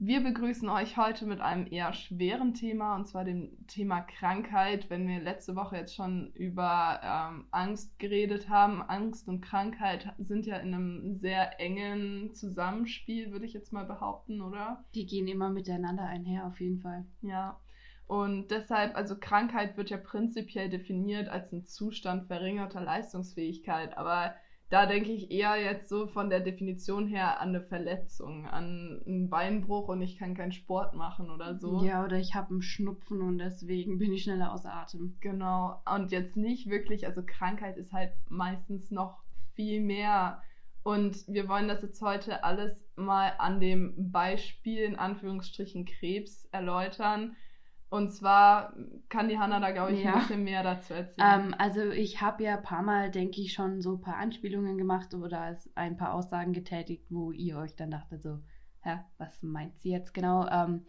Wir begrüßen euch heute mit einem eher schweren Thema, und zwar dem Thema Krankheit. Wenn wir letzte Woche jetzt schon über ähm, Angst geredet haben, Angst und Krankheit sind ja in einem sehr engen Zusammenspiel, würde ich jetzt mal behaupten, oder? Die gehen immer miteinander einher, auf jeden Fall. Ja. Und deshalb, also Krankheit wird ja prinzipiell definiert als ein Zustand verringerter Leistungsfähigkeit, aber da denke ich eher jetzt so von der Definition her an eine Verletzung, an einen Beinbruch und ich kann keinen Sport machen oder so. Ja, oder ich habe einen Schnupfen und deswegen bin ich schneller außer Atem. Genau. Und jetzt nicht wirklich, also Krankheit ist halt meistens noch viel mehr. Und wir wollen das jetzt heute alles mal an dem Beispiel in Anführungsstrichen Krebs erläutern und zwar kann die Hanna da, glaube ich, ja. ein bisschen mehr dazu erzählen. Ähm, also ich habe ja ein paar Mal, denke ich, schon so ein paar Anspielungen gemacht oder ein paar Aussagen getätigt, wo ihr euch dann dachtet so, hä, was meint sie jetzt genau? Ähm,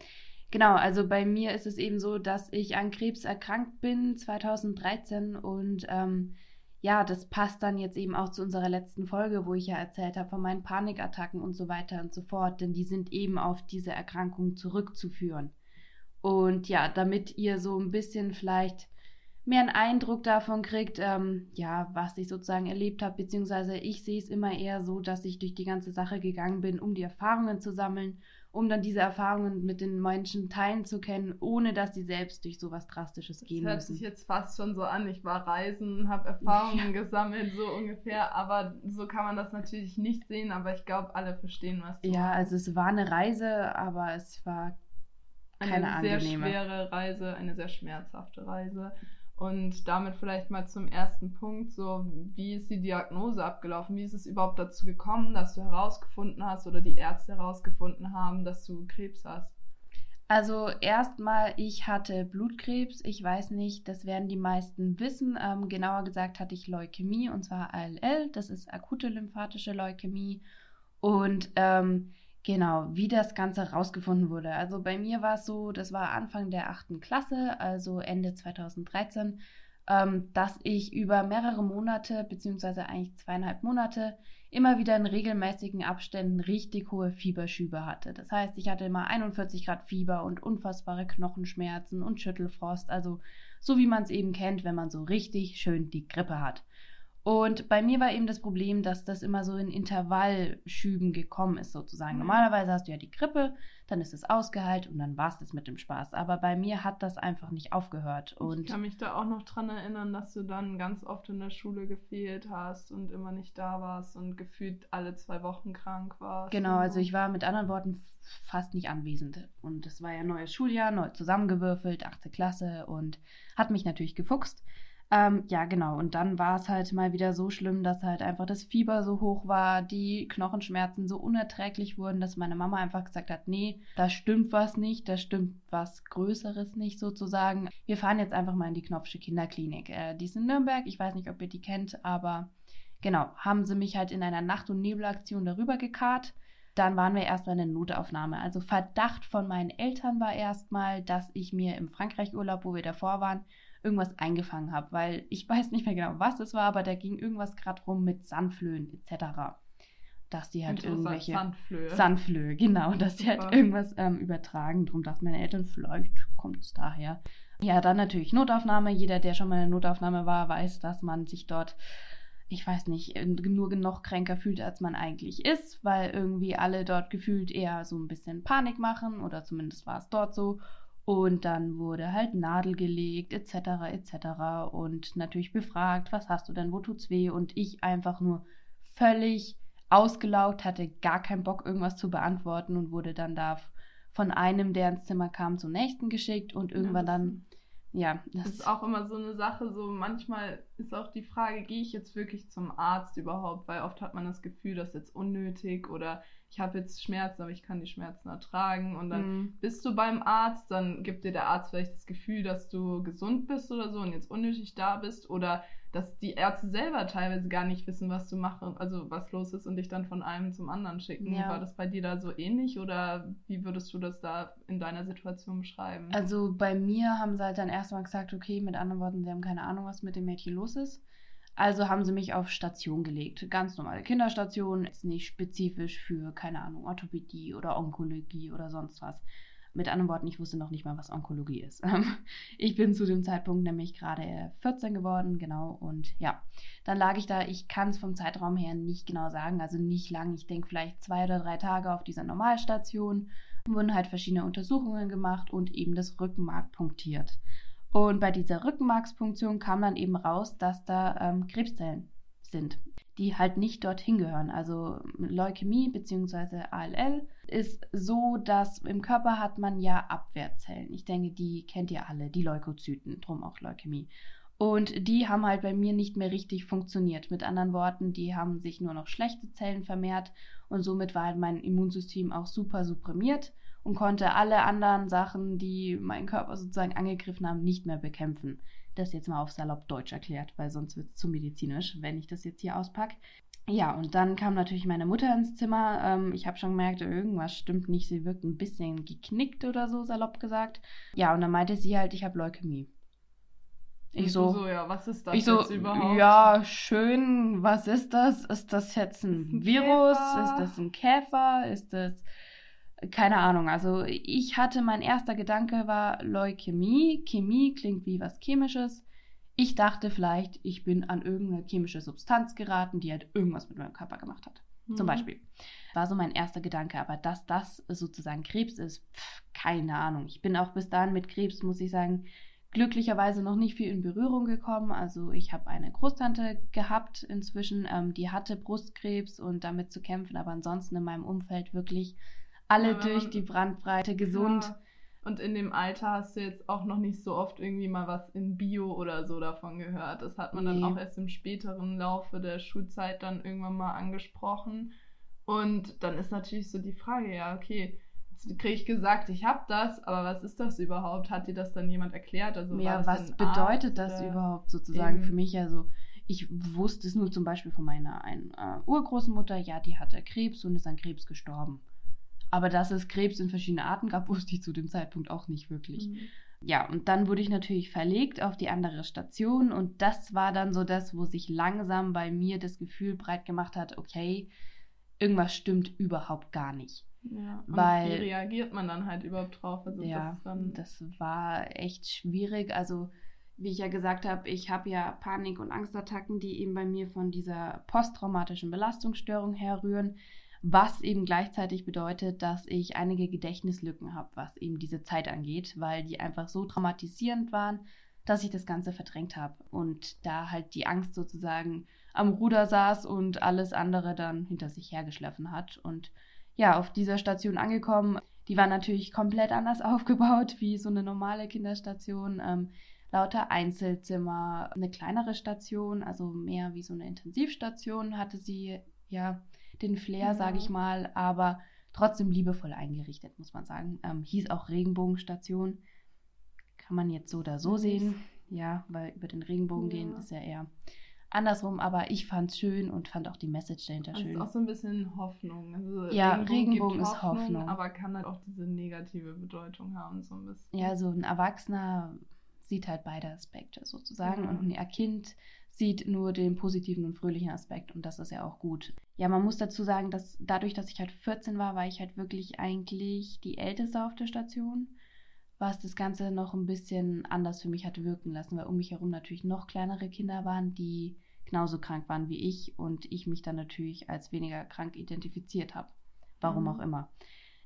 genau, also bei mir ist es eben so, dass ich an Krebs erkrankt bin 2013 und ähm, ja, das passt dann jetzt eben auch zu unserer letzten Folge, wo ich ja erzählt habe von meinen Panikattacken und so weiter und so fort, denn die sind eben auf diese Erkrankung zurückzuführen. Und ja, damit ihr so ein bisschen vielleicht mehr einen Eindruck davon kriegt, ähm, ja, was ich sozusagen erlebt habe, beziehungsweise ich sehe es immer eher so, dass ich durch die ganze Sache gegangen bin, um die Erfahrungen zu sammeln, um dann diese Erfahrungen mit den Menschen teilen zu können, ohne dass sie selbst durch sowas Drastisches gehen das müssen. Das hört sich jetzt fast schon so an. Ich war reisen, habe Erfahrungen ja. gesammelt, so ungefähr. Aber so kann man das natürlich nicht sehen. Aber ich glaube, alle verstehen, was du Ja, meinst. also es war eine Reise, aber es war keine eine sehr angenehme. schwere Reise, eine sehr schmerzhafte Reise. Und damit vielleicht mal zum ersten Punkt, so wie ist die Diagnose abgelaufen? Wie ist es überhaupt dazu gekommen, dass du herausgefunden hast oder die Ärzte herausgefunden haben, dass du Krebs hast? Also erstmal, ich hatte Blutkrebs. Ich weiß nicht, das werden die meisten wissen. Ähm, genauer gesagt hatte ich Leukämie und zwar ALL. Das ist akute lymphatische Leukämie. Und ähm, Genau, wie das Ganze herausgefunden wurde. Also bei mir war es so, das war Anfang der achten Klasse, also Ende 2013, ähm, dass ich über mehrere Monate, beziehungsweise eigentlich zweieinhalb Monate, immer wieder in regelmäßigen Abständen richtig hohe Fieberschübe hatte. Das heißt, ich hatte immer 41 Grad Fieber und unfassbare Knochenschmerzen und Schüttelfrost, also so wie man es eben kennt, wenn man so richtig schön die Grippe hat. Und bei mir war eben das Problem, dass das immer so in Intervallschüben gekommen ist, sozusagen. Mhm. Normalerweise hast du ja die Grippe, dann ist es ausgeheilt und dann war es das mit dem Spaß. Aber bei mir hat das einfach nicht aufgehört. Und ich kann mich da auch noch dran erinnern, dass du dann ganz oft in der Schule gefehlt hast und immer nicht da warst und gefühlt alle zwei Wochen krank warst. Genau, also ich war mit anderen Worten fast nicht anwesend. Und es war ja neues Schuljahr, neu zusammengewürfelt, achte Klasse und hat mich natürlich gefuchst. Ähm, ja, genau. Und dann war es halt mal wieder so schlimm, dass halt einfach das Fieber so hoch war, die Knochenschmerzen so unerträglich wurden, dass meine Mama einfach gesagt hat, nee, da stimmt was nicht, da stimmt was Größeres nicht sozusagen. Wir fahren jetzt einfach mal in die Knopfsche Kinderklinik. Äh, die ist in Nürnberg, ich weiß nicht, ob ihr die kennt, aber genau, haben sie mich halt in einer Nacht- und Nebelaktion darüber gekarrt. Dann waren wir erstmal in der Notaufnahme. Also Verdacht von meinen Eltern war erstmal, dass ich mir im Frankreich-Urlaub, wo wir davor waren, irgendwas eingefangen habe, weil ich weiß nicht mehr genau, was es war, aber da ging irgendwas gerade rum mit Sandflöhen etc. Dass die halt irgendwelche Sandflöhe. Sandflöhe, genau, dass die halt irgendwas ähm, übertragen. Darum dachten meine Eltern, vielleicht kommt es daher. Ja, dann natürlich Notaufnahme. Jeder, der schon mal in der Notaufnahme war, weiß, dass man sich dort ich weiß nicht, nur noch kränker fühlt, als man eigentlich ist, weil irgendwie alle dort gefühlt eher so ein bisschen Panik machen oder zumindest war es dort so. Und dann wurde halt Nadel gelegt, etc., etc. Und natürlich befragt, was hast du denn, wo tut's weh? Und ich einfach nur völlig ausgelaugt, hatte gar keinen Bock, irgendwas zu beantworten und wurde dann da von einem, der ins Zimmer kam, zum nächsten geschickt und irgendwann dann, ja. Das, das ist auch immer so eine Sache, so manchmal ist auch die Frage, gehe ich jetzt wirklich zum Arzt überhaupt? Weil oft hat man das Gefühl, das ist jetzt unnötig oder ich habe jetzt Schmerzen, aber ich kann die Schmerzen ertragen. Und dann mhm. bist du beim Arzt, dann gibt dir der Arzt vielleicht das Gefühl, dass du gesund bist oder so und jetzt unnötig da bist. Oder dass die Ärzte selber teilweise gar nicht wissen, was du machst, also was los ist und dich dann von einem zum anderen schicken. Ja. War das bei dir da so ähnlich oder wie würdest du das da in deiner Situation beschreiben? Also bei mir haben sie halt dann erstmal gesagt, okay, mit anderen Worten, sie haben keine Ahnung, was mit dem Mädchen los ist. Also haben sie mich auf Station gelegt. Ganz normale Kinderstation, jetzt nicht spezifisch für, keine Ahnung, Orthopädie oder Onkologie oder sonst was. Mit anderen Worten, ich wusste noch nicht mal, was Onkologie ist. ich bin zu dem Zeitpunkt nämlich gerade 14 geworden, genau. Und ja, dann lag ich da. Ich kann es vom Zeitraum her nicht genau sagen, also nicht lang. Ich denke vielleicht zwei oder drei Tage auf dieser Normalstation. Wurden halt verschiedene Untersuchungen gemacht und eben das Rückenmark punktiert. Und bei dieser Rückenmarkspunktion kam dann eben raus, dass da ähm, Krebszellen sind die halt nicht dorthin gehören. Also Leukämie bzw. ALL ist so, dass im Körper hat man ja Abwehrzellen. Ich denke, die kennt ihr alle, die Leukozyten, drum auch Leukämie. Und die haben halt bei mir nicht mehr richtig funktioniert. Mit anderen Worten, die haben sich nur noch schlechte Zellen vermehrt und somit war halt mein Immunsystem auch super supprimiert und konnte alle anderen Sachen, die meinen Körper sozusagen angegriffen haben, nicht mehr bekämpfen das jetzt mal auf salopp Deutsch erklärt, weil sonst wird es zu medizinisch, wenn ich das jetzt hier auspacke. Ja, und dann kam natürlich meine Mutter ins Zimmer. Ähm, ich habe schon gemerkt, irgendwas stimmt nicht. Sie wirkt ein bisschen geknickt oder so, salopp gesagt. Ja, und dann meinte sie halt, ich habe Leukämie. Ich so, so, ja, was ist das ich so, überhaupt? Ja, schön, was ist das? Ist das jetzt ein, ein Virus? Käfer? Ist das ein Käfer? Ist das keine Ahnung. Also ich hatte, mein erster Gedanke war Leukämie. Chemie klingt wie was Chemisches. Ich dachte vielleicht, ich bin an irgendeine chemische Substanz geraten, die halt irgendwas mit meinem Körper gemacht hat. Mhm. Zum Beispiel. War so mein erster Gedanke. Aber dass das sozusagen Krebs ist, pff, keine Ahnung. Ich bin auch bis dahin mit Krebs, muss ich sagen, glücklicherweise noch nicht viel in Berührung gekommen. Also ich habe eine Großtante gehabt inzwischen, ähm, die hatte Brustkrebs und damit zu kämpfen, aber ansonsten in meinem Umfeld wirklich alle ja, durch die Brandbreite gesund. Ja. Und in dem Alter hast du jetzt auch noch nicht so oft irgendwie mal was in Bio oder so davon gehört. Das hat man nee. dann auch erst im späteren Laufe der Schulzeit dann irgendwann mal angesprochen. Und dann ist natürlich so die Frage, ja, okay, jetzt kriege ich gesagt, ich habe das, aber was ist das überhaupt? Hat dir das dann jemand erklärt? Also ja, was bedeutet Arzt, das überhaupt sozusagen eben. für mich? Also ich wusste es nur zum Beispiel von meiner einen, äh, Urgroßmutter, ja, die hatte Krebs und ist an Krebs gestorben. Aber dass es Krebs in verschiedenen Arten gab, wusste ich zu dem Zeitpunkt auch nicht wirklich. Mhm. Ja, und dann wurde ich natürlich verlegt auf die andere Station und das war dann so das, wo sich langsam bei mir das Gefühl breit gemacht hat, okay, irgendwas stimmt überhaupt gar nicht. Ja, und Weil, wie reagiert man dann halt überhaupt drauf? Also ja, das, das war echt schwierig. Also wie ich ja gesagt habe, ich habe ja Panik- und Angstattacken, die eben bei mir von dieser posttraumatischen Belastungsstörung herrühren was eben gleichzeitig bedeutet, dass ich einige Gedächtnislücken habe, was eben diese Zeit angeht, weil die einfach so traumatisierend waren, dass ich das Ganze verdrängt habe und da halt die Angst sozusagen am Ruder saß und alles andere dann hinter sich hergeschliffen hat. Und ja, auf dieser Station angekommen, die war natürlich komplett anders aufgebaut wie so eine normale Kinderstation. Ähm, lauter Einzelzimmer, eine kleinere Station, also mehr wie so eine Intensivstation hatte sie ja den Flair, ja. sage ich mal, aber trotzdem liebevoll eingerichtet, muss man sagen. Ähm, hieß auch Regenbogenstation. Kann man jetzt so oder so sehen. Ja, weil über den Regenbogen ja. gehen ist ja eher andersrum, aber ich fand es schön und fand auch die Message dahinter schön. Das ist auch so ein bisschen Hoffnung. Also ja, Regenbogen, Regenbogen ist Hoffnung, Hoffnung, Aber kann halt auch diese negative Bedeutung haben, so ein bisschen. Ja, so ein Erwachsener sieht halt beide Aspekte sozusagen ja. und ein Kind sieht nur den positiven und fröhlichen Aspekt und das ist ja auch gut. Ja, man muss dazu sagen, dass dadurch, dass ich halt 14 war, war ich halt wirklich eigentlich die Älteste auf der Station, was das Ganze noch ein bisschen anders für mich hat wirken lassen, weil um mich herum natürlich noch kleinere Kinder waren, die genauso krank waren wie ich und ich mich dann natürlich als weniger krank identifiziert habe. Warum mhm. auch immer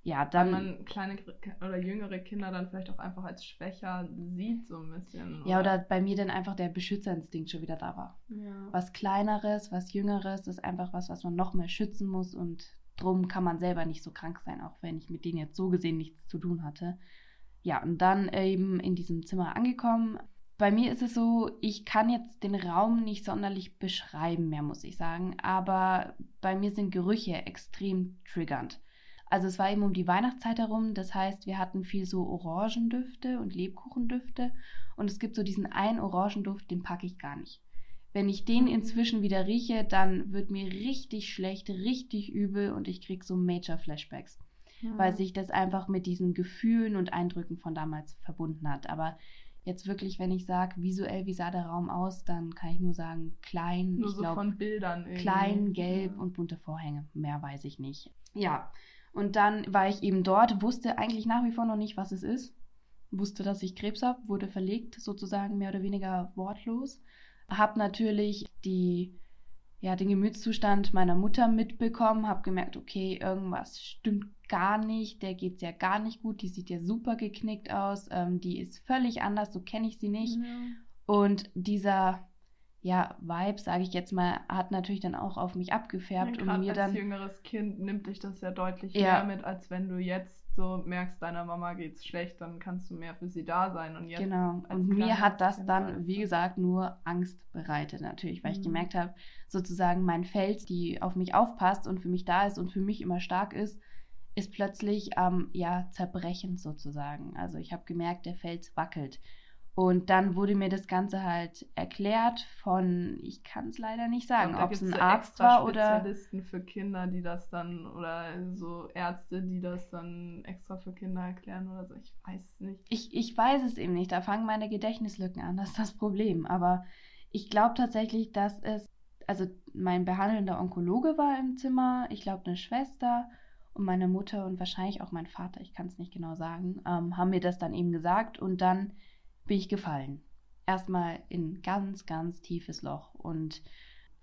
ja, dann. Weil man kleine oder jüngere Kinder dann vielleicht auch einfach als schwächer sieht, so ein bisschen. Oder? Ja, oder bei mir dann einfach der Beschützerinstinkt schon wieder da war. Ja. Was Kleineres, was Jüngeres, ist einfach was, was man noch mehr schützen muss und drum kann man selber nicht so krank sein, auch wenn ich mit denen jetzt so gesehen nichts zu tun hatte. Ja, und dann eben in diesem Zimmer angekommen. Bei mir ist es so, ich kann jetzt den Raum nicht sonderlich beschreiben mehr, muss ich sagen, aber bei mir sind Gerüche extrem triggernd. Also es war eben um die Weihnachtszeit herum, das heißt, wir hatten viel so Orangendüfte und Lebkuchendüfte und es gibt so diesen einen Orangenduft, den packe ich gar nicht. Wenn ich den inzwischen wieder rieche, dann wird mir richtig schlecht, richtig übel und ich kriege so Major Flashbacks, ja. weil sich das einfach mit diesen Gefühlen und Eindrücken von damals verbunden hat. Aber jetzt wirklich, wenn ich sage, visuell, wie sah der Raum aus, dann kann ich nur sagen, klein. Nur ich so glaub, von Bildern irgendwie. klein, gelb Ja. und bunte Vorhänge. Mehr weiß ich nicht. Ja, und dann war ich eben dort, wusste eigentlich nach wie vor noch nicht, was es ist. Wusste, dass ich Krebs habe, wurde verlegt, sozusagen mehr oder weniger wortlos. Hab natürlich die, ja, den Gemütszustand meiner Mutter mitbekommen, hab gemerkt, okay, irgendwas stimmt gar nicht, der geht's ja gar nicht gut, die sieht ja super geknickt aus, ähm, die ist völlig anders, so kenne ich sie nicht. Ja. Und dieser, ja, Vibe, sage ich jetzt mal, hat natürlich dann auch auf mich abgefärbt Ja, und mir als dann. jüngeres Kind nimmt dich das ja deutlich Ja. mehr mit, als wenn du jetzt so merkst, deiner Mama geht's schlecht, dann kannst du mehr für sie da sein. Und jetzt Genau. Und mir hat das Kind dann, weißt wie du. gesagt, nur Angst bereitet natürlich, weil ich Mhm. gemerkt habe, sozusagen mein Feld, die auf mich aufpasst und für mich da ist und für mich immer stark ist, ist plötzlich am ja, Zerbrechen sozusagen. Also ich habe gemerkt, der Fels wackelt. Und dann wurde mir das Ganze halt erklärt von, ich kann es leider nicht sagen, ob es ein ja Arzt extra war oder Spezialisten für Kinder, die das dann, oder so Ärzte, die das dann extra für Kinder erklären oder so. Ich weiß es nicht. Ich, ich weiß es eben nicht. Da fangen meine Gedächtnislücken an. Das ist das Problem. Aber ich glaube tatsächlich, dass es, also mein behandelnder Onkologe war im Zimmer, ich glaube eine Schwester und meine Mutter und wahrscheinlich auch mein Vater, ich kann es nicht genau sagen, ähm, haben mir das dann eben gesagt und dann bin ich gefallen. Erstmal in ganz, ganz tiefes Loch und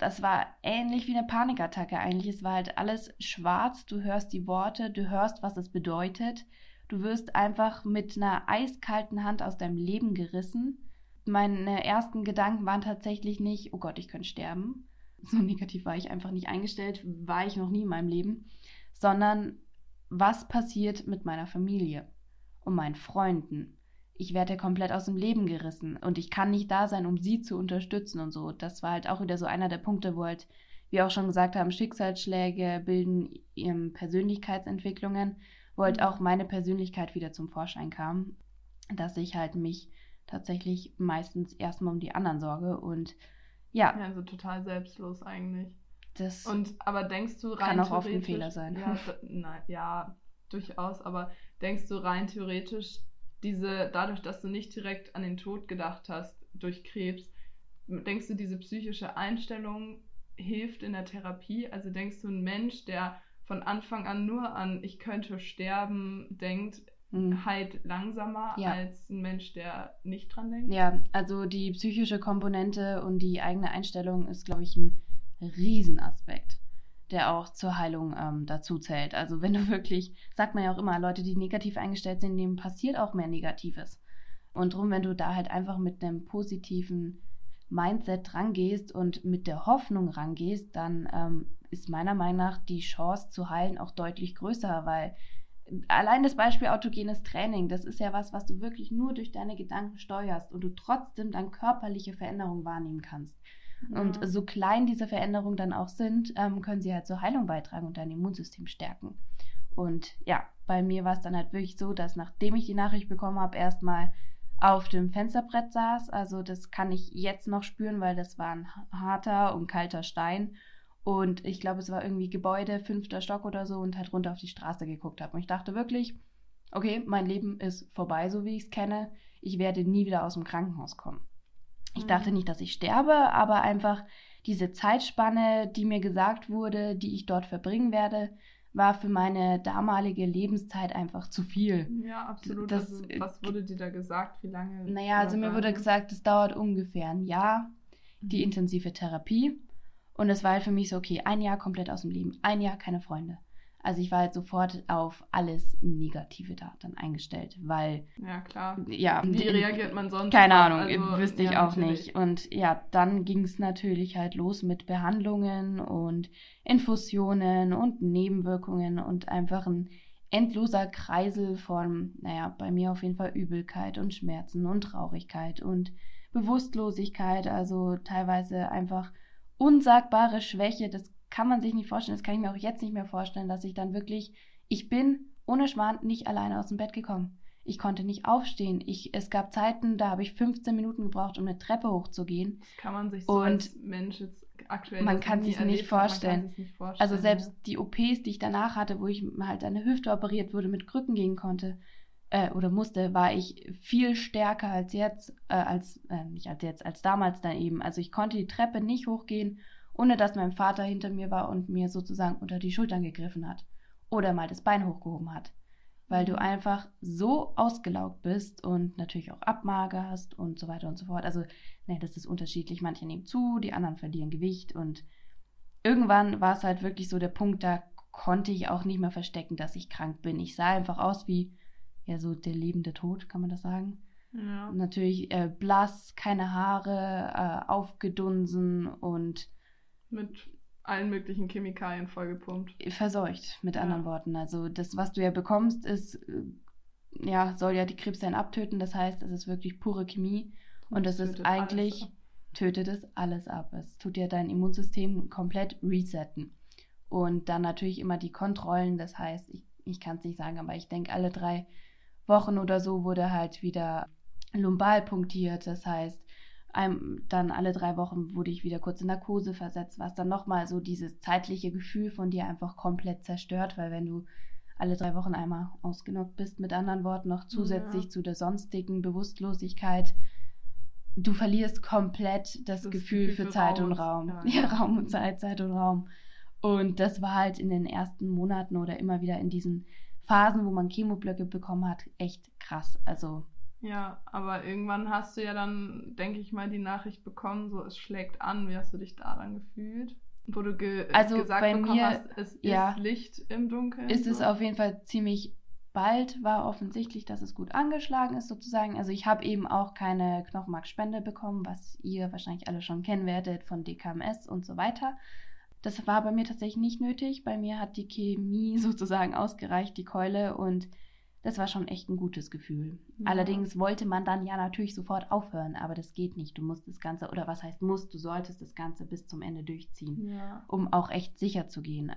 das war ähnlich wie eine Panikattacke eigentlich. Es war halt alles schwarz. Du hörst die Worte, du hörst, was es bedeutet. Du wirst einfach mit einer eiskalten Hand aus deinem Leben gerissen. Meine ersten Gedanken waren tatsächlich nicht, oh Gott, ich könnte sterben. So negativ war ich einfach nicht eingestellt, war ich noch nie in meinem Leben, sondern was passiert mit meiner Familie und meinen Freunden? Ich werde komplett aus dem Leben gerissen und ich kann nicht da sein, um sie zu unterstützen und so. Das war halt auch wieder so einer der Punkte, wo halt, wie auch schon gesagt haben, Schicksalsschläge bilden ähm, Persönlichkeitsentwicklungen, wo halt Mhm. auch meine Persönlichkeit wieder zum Vorschein kam, dass ich halt mich tatsächlich meistens erstmal um die anderen sorge und ja, Ja, also total selbstlos eigentlich. das Und aber denkst du rein Kann auch oft ein Fehler sein. Ja, nein, ja, durchaus, aber denkst du rein theoretisch, diese, dadurch, dass du nicht direkt an den Tod gedacht hast durch Krebs, denkst du, diese psychische Einstellung hilft in der Therapie? Also denkst du, ein Mensch, der von Anfang an nur an ich könnte sterben denkt, mh, heilt langsamer Ja. als ein Mensch, der nicht dran denkt? Ja, also die psychische Komponente und die eigene Einstellung ist, glaube ich, ein Riesenaspekt, der auch zur Heilung ähm, dazu zählt. Also wenn du wirklich, sagt man ja auch immer, Leute, die negativ eingestellt sind, denen passiert auch mehr Negatives. Und drum, wenn du da halt einfach mit einem positiven Mindset rangehst und mit der Hoffnung rangehst, dann ähm, ist meiner Meinung nach die Chance zu heilen auch deutlich größer, weil allein das Beispiel autogenes Training, das ist ja was, was du wirklich nur durch deine Gedanken steuerst und du trotzdem dann körperliche Veränderungen wahrnehmen kannst. Und so klein diese Veränderungen dann auch sind, ähm, können sie halt zur Heilung beitragen und dein Immunsystem stärken. Und ja, bei mir war es dann halt wirklich so, dass nachdem ich die Nachricht bekommen habe, erstmal auf dem Fensterbrett saß. Also das kann ich jetzt noch spüren, weil das war ein harter und kalter Stein. Und ich glaube, es war irgendwie Gebäude, fünfter Stock oder so und halt runter auf die Straße geguckt habe. Und ich dachte wirklich, okay, mein Leben ist vorbei, so wie ich es kenne. Ich werde nie wieder aus dem Krankenhaus kommen. Ich Mhm. dachte nicht, dass ich sterbe, aber einfach diese Zeitspanne, die mir gesagt wurde, die ich dort verbringen werde, war für meine damalige Lebenszeit einfach zu viel. Ja, absolut. Das- also, was wurde dir da gesagt? Wie lange? Naja, also mir wurde gesagt, es dauert ungefähr ein Jahr, die Mhm. intensive Therapie. Und es war halt für mich so, okay, ein Jahr komplett aus dem Leben, ein Jahr keine Freunde. Also ich war halt sofort auf alles Negative da dann eingestellt, weil, Ja, klar. ja, Wie reagiert man sonst? Keine? Ahnung, Also, wüsste ich ja, auch natürlich. nicht. Und ja, dann ging es natürlich halt los mit Behandlungen und Infusionen und Nebenwirkungen und einfach ein endloser Kreisel von, naja, bei mir auf jeden Fall Übelkeit und Schmerzen und Traurigkeit und Bewusstlosigkeit, also teilweise einfach unsagbare Schwäche. Das kann man sich nicht vorstellen, das kann ich mir auch jetzt nicht mehr vorstellen, dass ich dann wirklich, ich bin ohne Schmarrn nicht alleine aus dem Bett gekommen. Ich konnte nicht aufstehen. Ich, es gab Zeiten, da habe ich 15 Minuten gebraucht, um eine Treppe hochzugehen. Das kann man sich so Und als Mensch jetzt aktuell man kann nicht vorstellen. sich's nicht vorstellen. Also selbst die OPs, die ich danach hatte, wo ich halt eine Hüfte operiert wurde, mit Krücken gehen konnte, äh, oder musste, war ich viel stärker als jetzt, äh, als, äh, nicht als jetzt, als damals dann eben. Also ich konnte die Treppe nicht hochgehen, ohne dass mein Vater hinter mir war und mir sozusagen unter die Schultern gegriffen hat. Oder mal das Bein hochgehoben hat. Weil du einfach so ausgelaugt bist und natürlich auch abmagerst und so weiter und so fort. Also, ne, das ist unterschiedlich. Manche nehmen zu, die anderen verlieren Gewicht und irgendwann war es halt wirklich so der Punkt, da konnte ich auch nicht mehr verstecken, dass ich krank bin. Ich sah einfach aus wie ja so der lebende Tod, kann man das sagen. Ja. Natürlich äh, blass, keine Haare, äh, aufgedunsen und Mit allen möglichen Chemikalien vollgepumpt. verseucht, mit Ja. anderen Worten. Also das, was du ja bekommst, ist, äh, ja, soll ja die Krebszellen abtöten. Das heißt, es ist wirklich pure Chemie und das ist eigentlich, alles tötet es alles ab. Es tut ja dein Immunsystem komplett resetten. Und dann natürlich immer die Kontrollen. Das heißt, ich, ich kann es nicht sagen, aber ich denke, alle drei Wochen oder so wurde halt wieder lumbal punktiert. Das heißt, ein, dann alle drei Wochen wurde ich wieder kurz in Narkose versetzt, was dann nochmal so dieses zeitliche Gefühl von dir einfach komplett zerstört, weil wenn du alle drei Wochen einmal ausgenockt bist, mit anderen Worten noch zusätzlich Ja. zu der sonstigen Bewusstlosigkeit, du verlierst komplett das, Das Gefühl, Gefühl für Zeit Raum und Raum. ja, Ja, ja. Raum und Zeit, Zeit und Raum. Und das war halt in den ersten Monaten oder immer wieder in diesen Phasen, wo man Chemoblöcke bekommen hat, echt krass. Also Ja, aber irgendwann hast du ja dann, denke ich mal, die Nachricht bekommen, so es schlägt an. Wie hast du dich daran gefühlt? Wo du ge Also gesagt bei bekommen mir- hast, es ja. ist Licht im Dunkeln. ist es so. auf jeden Fall ziemlich bald, war offensichtlich, dass es gut angeschlagen ist sozusagen. Also ich habe eben auch keine Knochenmarkspende bekommen, was ihr wahrscheinlich alle schon kennen werdet von DKMS und so weiter. Das war bei mir tatsächlich nicht nötig. Bei mir hat die Chemie sozusagen ausgereicht, die Keule und das war schon echt ein gutes Gefühl. Ja. Allerdings wollte man dann ja natürlich sofort aufhören, aber das geht nicht. Du musst das Ganze, oder was heißt musst, du solltest das Ganze bis zum Ende durchziehen Ja. um auch echt sicher zu gehen.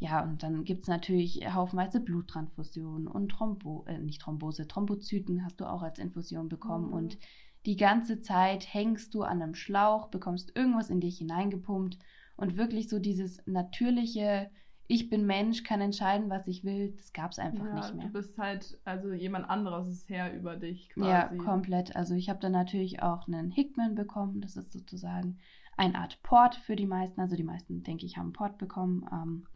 Ja, und dann gibt es natürlich haufenweise Bluttransfusionen und Thrombo, äh, nicht Thrombose, Thrombozyten hast du auch als Infusion bekommen. Mhm. Und die ganze Zeit hängst du an einem Schlauch, bekommst irgendwas in dich hineingepumpt und wirklich so dieses natürliche, ich bin Mensch, kann entscheiden, was ich will, das gab es einfach ja, nicht mehr. Du bist halt, also jemand anderes ist Herr über dich quasi. Ja, komplett. Also ich habe dann natürlich auch einen Hickman bekommen. Das ist sozusagen eine Art Port für die meisten. Also die meisten, denke ich, haben einen Port bekommen. Ähm,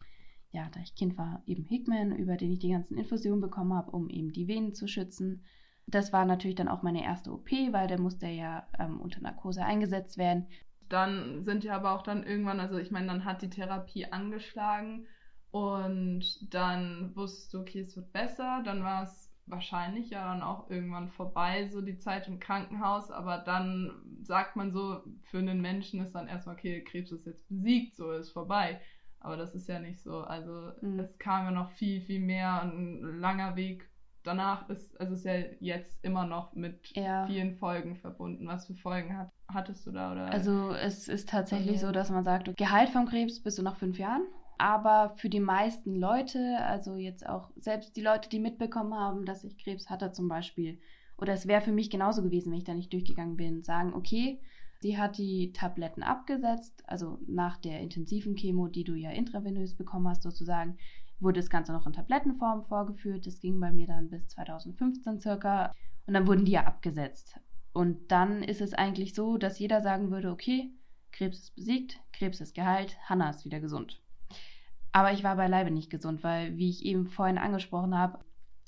ja, da ich Kind war, eben Hickman, über den ich die ganzen Infusionen bekommen habe, um eben die Venen zu schützen. Das war natürlich dann auch meine erste OP, weil der musste ja ähm, unter Narkose eingesetzt werden. Dann sind ja aber auch dann irgendwann, also ich meine, dann hat die Therapie angeschlagen und dann wusstest du, okay, es wird besser. Dann war es wahrscheinlich ja dann auch irgendwann vorbei, so die Zeit im Krankenhaus. Aber dann sagt man so, für einen Menschen ist dann erstmal, okay, Krebs ist jetzt besiegt, so ist vorbei. Aber das ist ja nicht so. Also Mhm. es kam ja noch viel, viel mehr, ein langer Weg. Danach ist, also ist ja jetzt immer noch mit Ja. vielen Folgen verbunden. Was für Folgen hat, hattest du da? Oder? Also es ist tatsächlich Okay. so, dass man sagt, Gehalt vom Krebs bist du nach fünf Jahren. Aber für die meisten Leute, also jetzt auch selbst die Leute, die mitbekommen haben, dass ich Krebs hatte zum Beispiel, oder es wäre für mich genauso gewesen, wenn ich da nicht durchgegangen bin, sagen, okay, sie hat die Tabletten abgesetzt, also nach der intensiven Chemo, die du ja intravenös bekommen hast sozusagen, wurde das Ganze noch in Tablettenform vorgeführt. Das ging bei mir dann bis 2015 circa. Und dann wurden die ja abgesetzt. Und dann ist es eigentlich so, dass jeder sagen würde, okay, Krebs ist besiegt, Krebs ist geheilt, Hannah ist wieder gesund. Aber ich war beileibe nicht gesund, weil, wie ich eben vorhin angesprochen habe,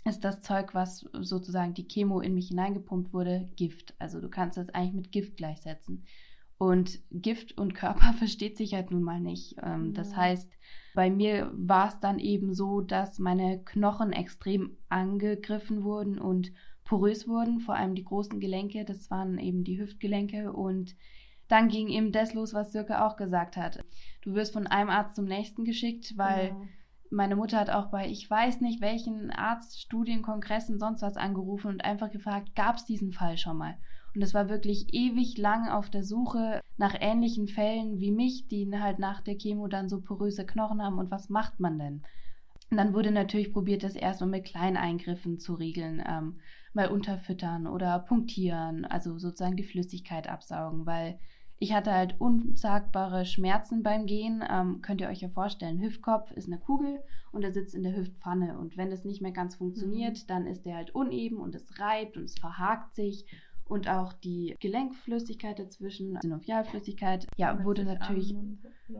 ist das Zeug, was sozusagen die Chemo in mich hineingepumpt wurde, Gift. Also du kannst das eigentlich mit Gift gleichsetzen. Und Gift und Körper versteht sich halt nun mal nicht. Ähm, Das Ja. heißt, bei mir war es dann eben so, dass meine Knochen extrem angegriffen wurden und porös wurden, vor allem die großen Gelenke, das waren eben die Hüftgelenke und dann ging eben das los, was Sirke auch gesagt hat. Du wirst von einem Arzt zum nächsten geschickt, weil Genau. meine Mutter hat auch bei ich weiß nicht welchen Arzt, Studien, Kongressen, sonst was angerufen und einfach gefragt, gab es diesen Fall schon mal? Und es war wirklich ewig lang auf der Suche nach ähnlichen Fällen wie mich, die halt nach der Chemo dann so poröse Knochen haben und was macht man denn? Und dann wurde natürlich probiert, das erstmal mit kleinen Eingriffen zu regeln, ähm, mal unterfüttern oder punktieren, also sozusagen die Flüssigkeit absaugen, weil Ich hatte halt unsagbare Schmerzen beim Gehen. Ähm, könnt ihr euch ja vorstellen, Hüftkopf ist eine Kugel und er sitzt in der Hüftpfanne. Und wenn das nicht mehr ganz funktioniert, mhm. dann ist der halt uneben und es reibt und es verhakt sich. Und auch die Gelenkflüssigkeit dazwischen, Synovialflüssigkeit, ja, wurde natürlich,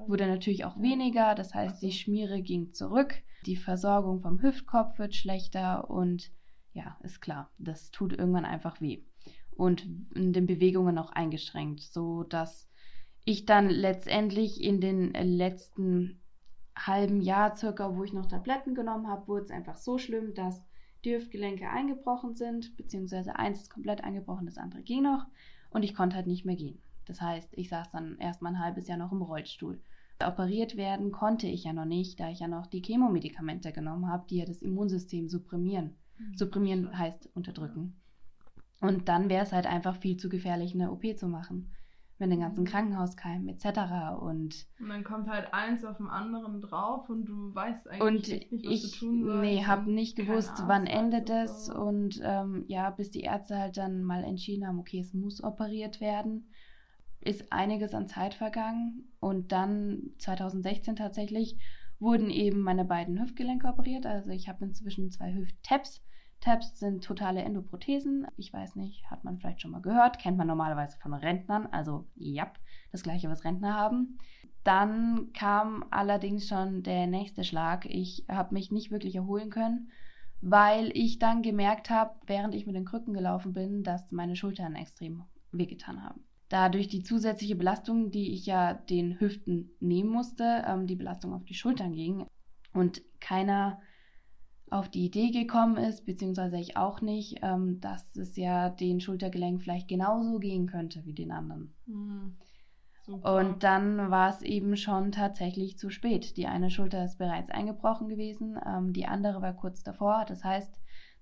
wurde natürlich auch weniger. Das heißt, die Schmiere ging zurück. Die Versorgung vom Hüftkopf wird schlechter und ja, ist klar, das tut irgendwann einfach weh und in den Bewegungen auch eingeschränkt, so dass ich dann letztendlich in den letzten halben Jahr circa, wo ich noch Tabletten genommen habe, wurde es einfach so schlimm, dass die Hüftgelenke eingebrochen sind, beziehungsweise eins ist komplett eingebrochen, das andere ging noch und ich konnte halt nicht mehr gehen. Das heißt, ich saß dann erstmal ein halbes Jahr noch im Rollstuhl. Operiert werden konnte ich ja noch nicht, da ich ja noch die Chemomedikamente genommen habe, die ja das Immunsystem supprimieren. Mhm. Supprimieren heißt unterdrücken. Und dann wäre es halt einfach viel zu gefährlich, eine OP zu machen. Mit den ganzen mhm. Krankenhauskeimen etc. Und, und dann kommt halt eins auf dem anderen drauf und du weißt eigentlich nicht, was ich, du tun sollst. Nee, habe nicht gewusst, wann endet es. Und ähm, ja, bis die Ärzte halt dann mal entschieden haben, okay, es muss operiert werden, ist einiges an Zeit vergangen. Und dann 2016 tatsächlich wurden eben meine beiden Hüftgelenke operiert. Also ich habe inzwischen zwei Hüft-Tabs Tabs sind totale Endoprothesen. Ich weiß nicht, hat man vielleicht schon mal gehört, kennt man normalerweise von Rentnern. Also, ja, das gleiche, was Rentner haben. Dann kam allerdings schon der nächste Schlag. Ich habe mich nicht wirklich erholen können, weil ich dann gemerkt habe, während ich mit den Krücken gelaufen bin, dass meine Schultern extrem wehgetan haben. Dadurch die zusätzliche Belastung, die ich ja den Hüften nehmen musste, ähm, die Belastung auf die Schultern ging und keiner auf die Idee gekommen ist, beziehungsweise ich auch nicht, ähm, dass es ja den Schultergelenk vielleicht genauso gehen könnte wie den anderen. Mhm. Und dann war es eben schon tatsächlich zu spät. Die eine Schulter ist bereits eingebrochen gewesen, ähm, die andere war kurz davor. Das heißt,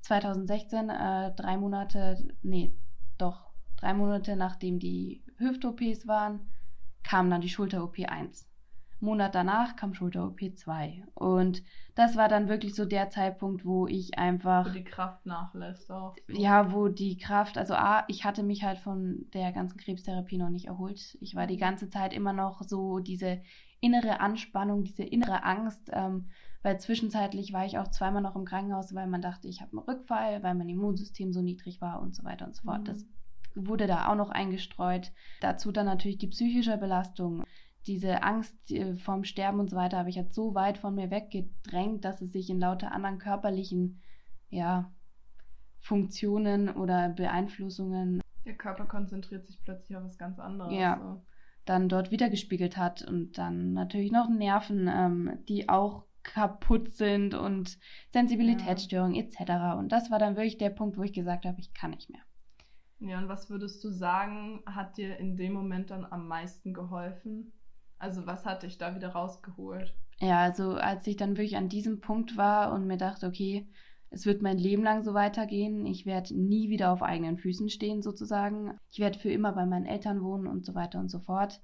2016, äh, drei Monate, nee, doch, drei Monate nachdem die Hüft-OPs waren, kam dann die Schulter-OP 1. Monat danach kam Schulter-OP 2. Und das war dann wirklich so der Zeitpunkt, wo ich einfach. Wo die Kraft nachlässt auch. Ja, wo die Kraft, also A, ich hatte mich halt von der ganzen Krebstherapie noch nicht erholt. Ich war die ganze Zeit immer noch so diese innere Anspannung, diese innere Angst, ähm, weil zwischenzeitlich war ich auch zweimal noch im Krankenhaus, weil man dachte, ich habe einen Rückfall, weil mein Immunsystem so niedrig war und so weiter und so fort. Mhm. Das wurde da auch noch eingestreut. Dazu dann natürlich die psychische Belastung diese Angst äh, vorm Sterben und so weiter habe ich jetzt so weit von mir weggedrängt, dass es sich in lauter anderen körperlichen ja, Funktionen oder Beeinflussungen. Der Körper konzentriert sich plötzlich auf was ganz anderes. Ja. So. Dann dort wiedergespiegelt hat und dann natürlich noch Nerven, ähm, die auch kaputt sind und Sensibilitätsstörungen ja. etc. Und das war dann wirklich der Punkt, wo ich gesagt habe, ich kann nicht mehr. Ja, und was würdest du sagen, hat dir in dem Moment dann am meisten geholfen? Also was hat dich da wieder rausgeholt? Ja, also als ich dann wirklich an diesem Punkt war und mir dachte, okay, es wird mein Leben lang so weitergehen, ich werde nie wieder auf eigenen Füßen stehen sozusagen, ich werde für immer bei meinen Eltern wohnen und so weiter und so fort,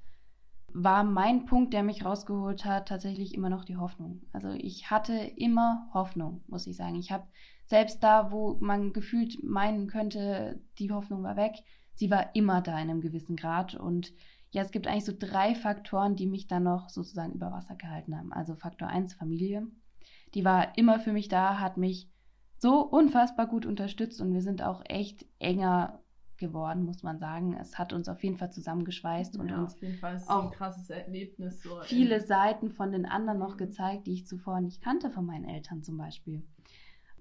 war mein Punkt, der mich rausgeholt hat, tatsächlich immer noch die Hoffnung. Also ich hatte immer Hoffnung, muss ich sagen. Ich habe selbst da, wo man gefühlt meinen könnte, die Hoffnung war weg, sie war immer da in einem gewissen Grad und ja, es gibt eigentlich so drei Faktoren, die mich dann noch sozusagen über Wasser gehalten haben. Also Faktor 1, Familie. Die war immer für mich da, hat mich so unfassbar gut unterstützt und wir sind auch echt enger geworden, muss man sagen. Es hat uns auf jeden Fall zusammengeschweißt und ja, uns Fall ist auch ein krasses Erlebnis. So viele Seiten von den anderen noch gezeigt, die ich zuvor nicht kannte von meinen Eltern zum Beispiel.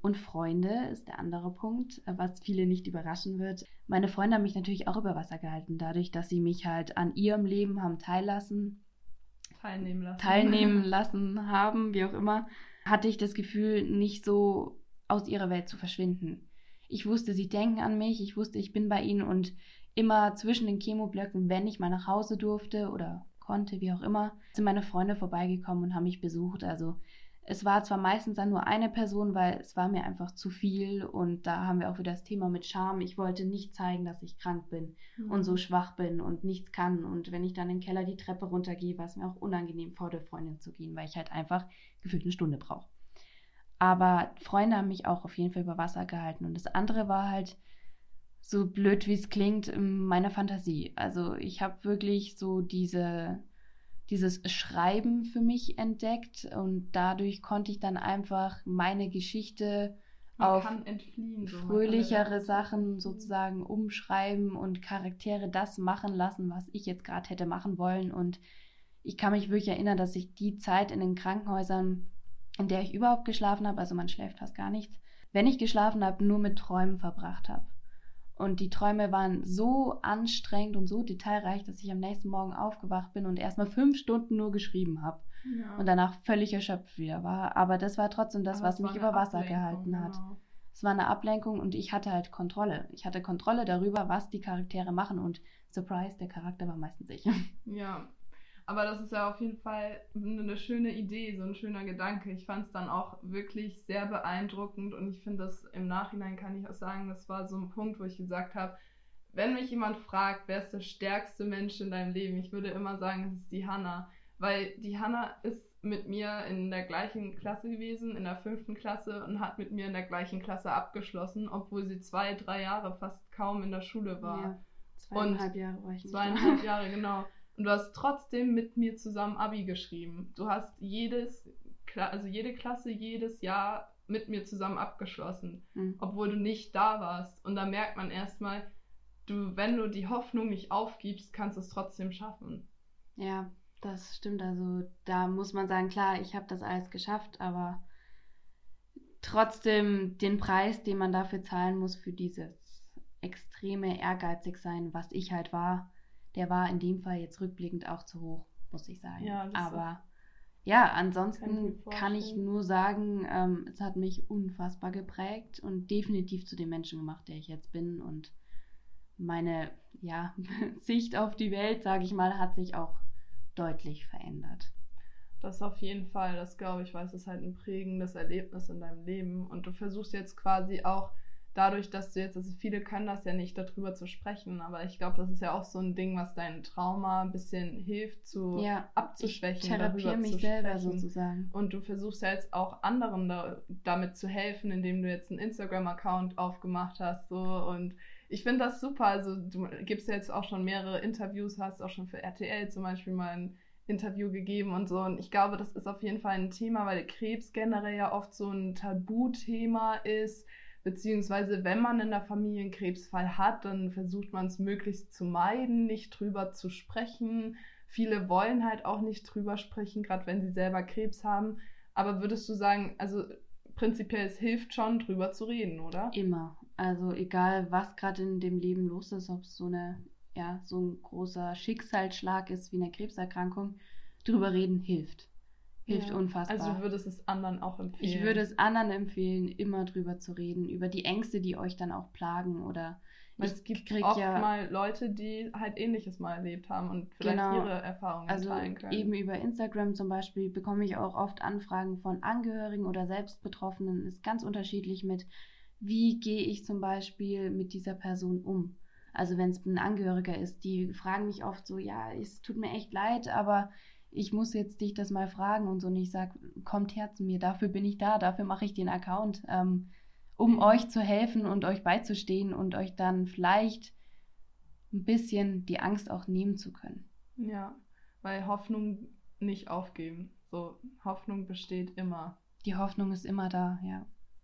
Und Freunde ist der andere Punkt, was viele nicht überraschen wird. Meine Freunde haben mich natürlich auch über Wasser gehalten, dadurch, dass sie mich halt an ihrem Leben haben teillassen. Teilnehmen lassen. Teilnehmen lassen haben, wie auch immer, hatte ich das Gefühl, nicht so aus ihrer Welt zu verschwinden. Ich wusste, sie denken an mich, ich wusste, ich bin bei ihnen und immer zwischen den Chemoblöcken, wenn ich mal nach Hause durfte oder konnte, wie auch immer, sind meine Freunde vorbeigekommen und haben mich besucht. Also es war zwar meistens dann nur eine Person, weil es war mir einfach zu viel und da haben wir auch wieder das Thema mit Scham. Ich wollte nicht zeigen, dass ich krank bin mhm. und so schwach bin und nichts kann. Und wenn ich dann im Keller die Treppe runtergehe, war es mir auch unangenehm, vor der Freundin zu gehen, weil ich halt einfach gefühlt eine Stunde brauche. Aber Freunde haben mich auch auf jeden Fall über Wasser gehalten. Und das andere war halt so blöd wie es klingt, meine Fantasie. Also ich habe wirklich so diese, dieses Schreiben für mich entdeckt und dadurch konnte ich dann einfach meine Geschichte man auf entfliehen, so fröhlichere Sachen sozusagen umschreiben und Charaktere das machen lassen, was ich jetzt gerade hätte machen wollen. Und ich kann mich wirklich erinnern, dass ich die Zeit in den Krankenhäusern, in der ich überhaupt geschlafen habe, also man schläft fast gar nichts, wenn ich geschlafen habe, nur mit Träumen verbracht habe. Und die Träume waren so anstrengend und so detailreich, dass ich am nächsten Morgen aufgewacht bin und erstmal fünf Stunden nur geschrieben habe. Ja. Und danach völlig erschöpft wieder war. Aber das war trotzdem das, Aber was mich über Wasser gehalten genau. hat. Es war eine Ablenkung und ich hatte halt Kontrolle. Ich hatte Kontrolle darüber, was die Charaktere machen und surprise, der Charakter war meistens ich. Ja, aber das ist ja auf jeden Fall eine schöne Idee, so ein schöner Gedanke. Ich fand es dann auch wirklich sehr beeindruckend und ich finde das im Nachhinein kann ich auch sagen, das war so ein Punkt, wo ich gesagt habe, wenn mich jemand fragt, wer ist der stärkste Mensch in deinem Leben, ich würde immer sagen, es ist die Hanna, weil die Hanna ist mit mir in der gleichen Klasse gewesen, in der fünften Klasse und hat mit mir in der gleichen Klasse abgeschlossen, obwohl sie zwei, drei Jahre fast kaum in der Schule war. Ja, zweieinhalb und Jahre war ich nicht Zweieinhalb Jahre, genau. Und du hast trotzdem mit mir zusammen Abi geschrieben. Du hast jedes, also jede Klasse jedes Jahr mit mir zusammen abgeschlossen, mhm. obwohl du nicht da warst. Und da merkt man erstmal, du, wenn du die Hoffnung nicht aufgibst, kannst du es trotzdem schaffen. Ja, das stimmt. Also da muss man sagen, klar, ich habe das alles geschafft, aber trotzdem den Preis, den man dafür zahlen muss, für dieses extreme ehrgeizig sein, was ich halt war, der war in dem Fall jetzt rückblickend auch zu hoch, muss ich sagen. Ja, Aber ja, ansonsten kann, kann ich nur sagen, ähm, es hat mich unfassbar geprägt und definitiv zu dem Menschen gemacht, der ich jetzt bin. Und meine ja, Sicht auf die Welt, sage ich mal, hat sich auch deutlich verändert. Das auf jeden Fall, das glaube ich, weil es ist halt ein prägendes Erlebnis in deinem Leben. Und du versuchst jetzt quasi auch dadurch, dass du jetzt, also viele können das ja nicht, darüber zu sprechen, aber ich glaube, das ist ja auch so ein Ding, was dein Trauma ein bisschen hilft zu ja, abzuschwächen. Ich therapiere mich selber sozusagen. Und du versuchst ja jetzt auch anderen da, damit zu helfen, indem du jetzt einen Instagram-Account aufgemacht hast, so und ich finde das super. Also du gibst ja jetzt auch schon mehrere Interviews, hast auch schon für RTL zum Beispiel mal ein Interview gegeben und so. Und ich glaube, das ist auf jeden Fall ein Thema, weil Krebs generell ja oft so ein Tabuthema ist Beziehungsweise, wenn man in der Familie einen Krebsfall hat, dann versucht man es möglichst zu meiden, nicht drüber zu sprechen. Viele wollen halt auch nicht drüber sprechen, gerade wenn sie selber Krebs haben. Aber würdest du sagen, also prinzipiell es hilft schon, drüber zu reden, oder? Immer. Also egal, was gerade in dem Leben los ist, ob es so eine, ja, so ein großer Schicksalsschlag ist wie eine Krebserkrankung, drüber reden hilft hilft ja. unfassbar. Also du würdest es anderen auch empfehlen? Ich würde es anderen empfehlen, immer drüber zu reden, über die Ängste, die euch dann auch plagen oder weil es gibt oft ja, mal Leute, die halt Ähnliches mal erlebt haben und vielleicht genau, ihre Erfahrungen also teilen können. Eben über Instagram zum Beispiel bekomme ich auch oft Anfragen von Angehörigen oder Selbstbetroffenen. Ist ganz unterschiedlich mit, wie gehe ich zum Beispiel mit dieser Person um. Also wenn es ein Angehöriger ist, die fragen mich oft so, ja, es tut mir echt leid, aber ich muss jetzt dich das mal fragen und so. Und ich sage, kommt her zu mir, dafür bin ich da, dafür mache ich den Account, ähm, um mhm. euch zu helfen und euch beizustehen und euch dann vielleicht ein bisschen die Angst auch nehmen zu können. Ja, weil Hoffnung nicht aufgeben. So, Hoffnung besteht immer. Die Hoffnung ist immer da, ja.